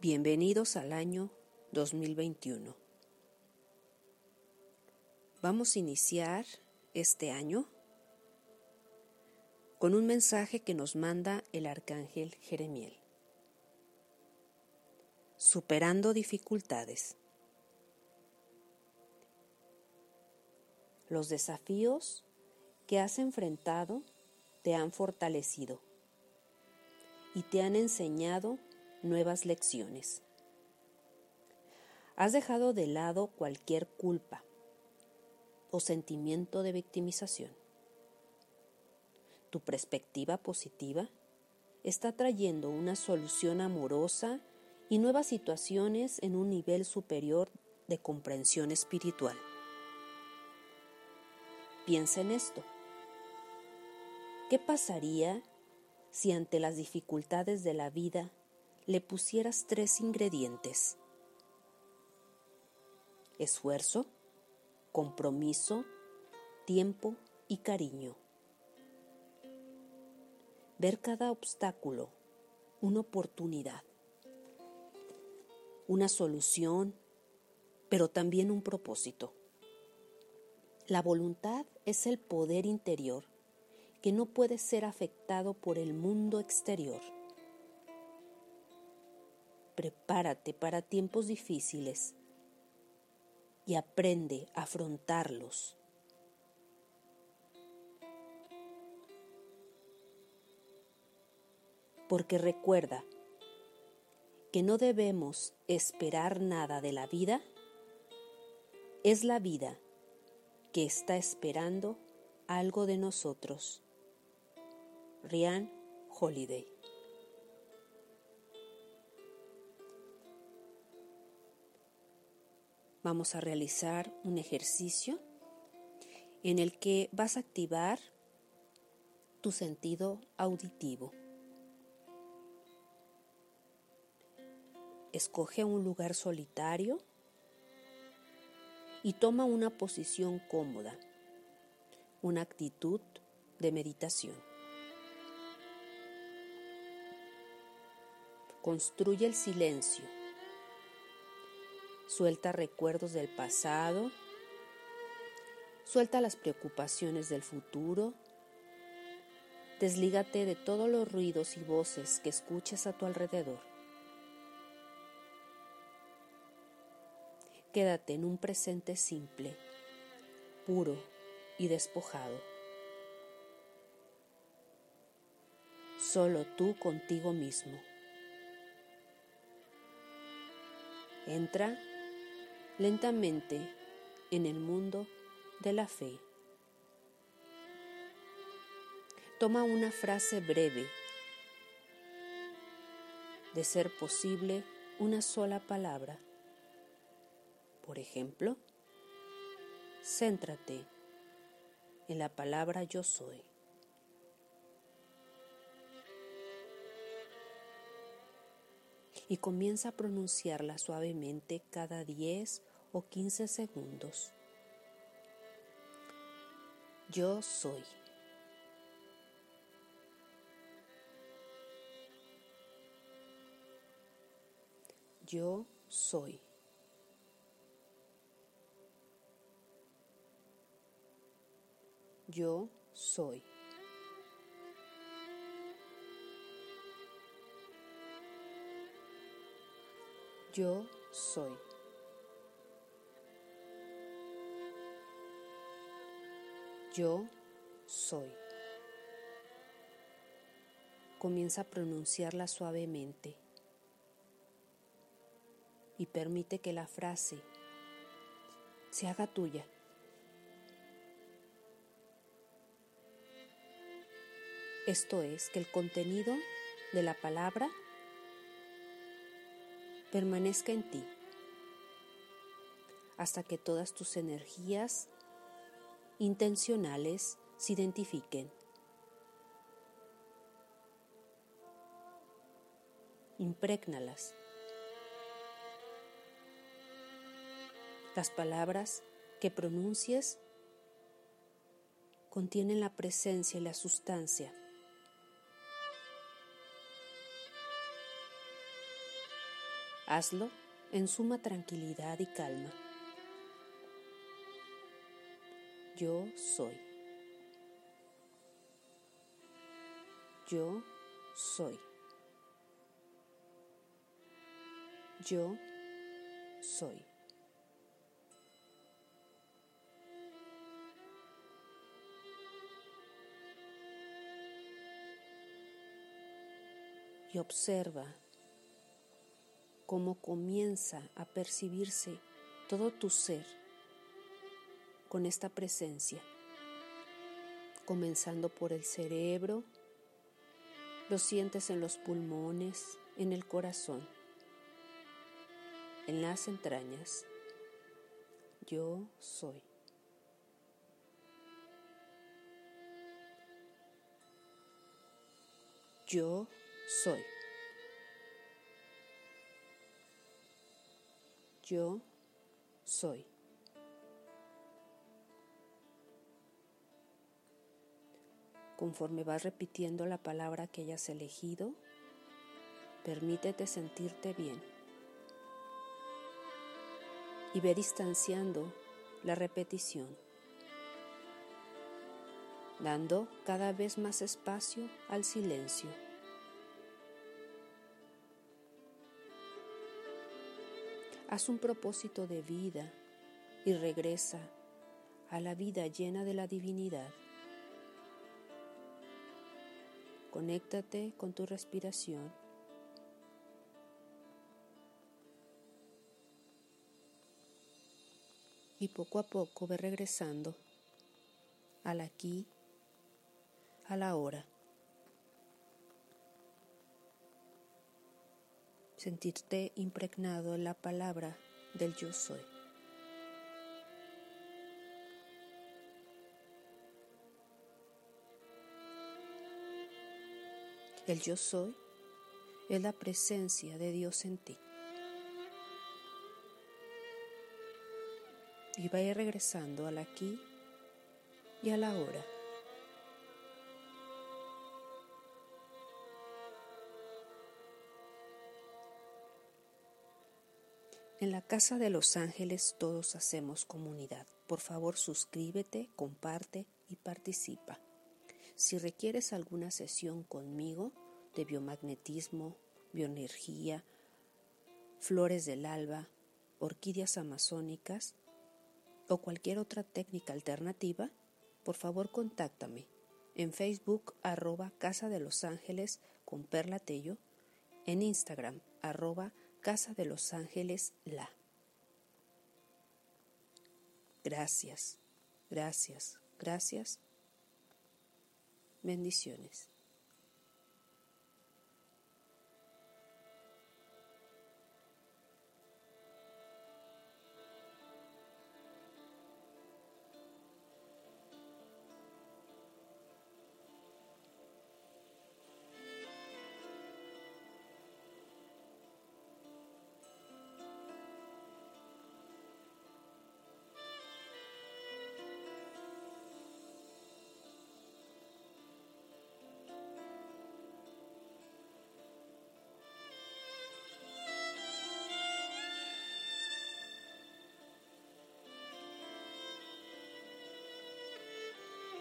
Bienvenidos al año 2021. Vamos a iniciar este año con un mensaje que nos manda el arcángel Jeremiel. Superando dificultades. Los desafíos que has enfrentado te han fortalecido y te han enseñado nuevas lecciones. Has dejado de lado cualquier culpa o sentimiento de victimización. Tu perspectiva positiva está trayendo una solución amorosa y nuevas situaciones en un nivel superior de comprensión espiritual. Piensa en esto. ¿Qué pasaría si ante las dificultades de la vida le pusieras tres ingredientes. Esfuerzo, compromiso, tiempo y cariño. Ver cada obstáculo una oportunidad, una solución, pero también un propósito. La voluntad es el poder interior que no puede ser afectado por el mundo exterior prepárate para tiempos difíciles y aprende a afrontarlos. Porque recuerda que no debemos esperar nada de la vida, es la vida que está esperando algo de nosotros. Rian Holiday vamos a realizar un ejercicio en el que vas a activar tu sentido auditivo. Escoge un lugar solitario y toma una posición cómoda, una actitud de meditación. Construye el silencio Suelta recuerdos del pasado. Suelta las preocupaciones del futuro. Deslígate de todos los ruidos y voces que escuches a tu alrededor. Quédate en un presente simple, puro y despojado. Solo tú contigo mismo. Entra lentamente en el mundo de la fe. Toma una frase breve, de ser posible una sola palabra. Por ejemplo, céntrate en la palabra yo soy. Y comienza a pronunciarla suavemente cada 10 o 15 segundos. Yo soy. Yo soy. Yo soy. Yo soy. Yo soy. Comienza a pronunciarla suavemente y permite que la frase se haga tuya. Esto es, que el contenido de la palabra permanezca en ti hasta que todas tus energías intencionales se identifiquen. Imprégnalas. Las palabras que pronuncies contienen la presencia y la sustancia Hazlo en suma tranquilidad y calma. Yo soy. Yo soy. Yo soy. Y observa cómo comienza a percibirse todo tu ser con esta presencia, comenzando por el cerebro, lo sientes en los pulmones, en el corazón, en las entrañas. Yo soy. Yo soy. Yo soy. Conforme vas repitiendo la palabra que hayas elegido, permítete sentirte bien y ve distanciando la repetición, dando cada vez más espacio al silencio. Haz un propósito de vida y regresa a la vida llena de la divinidad. Conéctate con tu respiración. Y poco a poco ve regresando al aquí, a la hora. Sentirte impregnado en la palabra del yo soy. El yo soy es la presencia de Dios en ti. Y vaya regresando al aquí y a la hora. En la Casa de los Ángeles todos hacemos comunidad. Por favor suscríbete, comparte y participa. Si requieres alguna sesión conmigo de biomagnetismo, bioenergía, flores del alba, orquídeas amazónicas o cualquier otra técnica alternativa, por favor contáctame en Facebook arroba Casa de los Ángeles con Perla Tello, en Instagram arroba Casa de los Ángeles La. Gracias, gracias, gracias Bendiciones.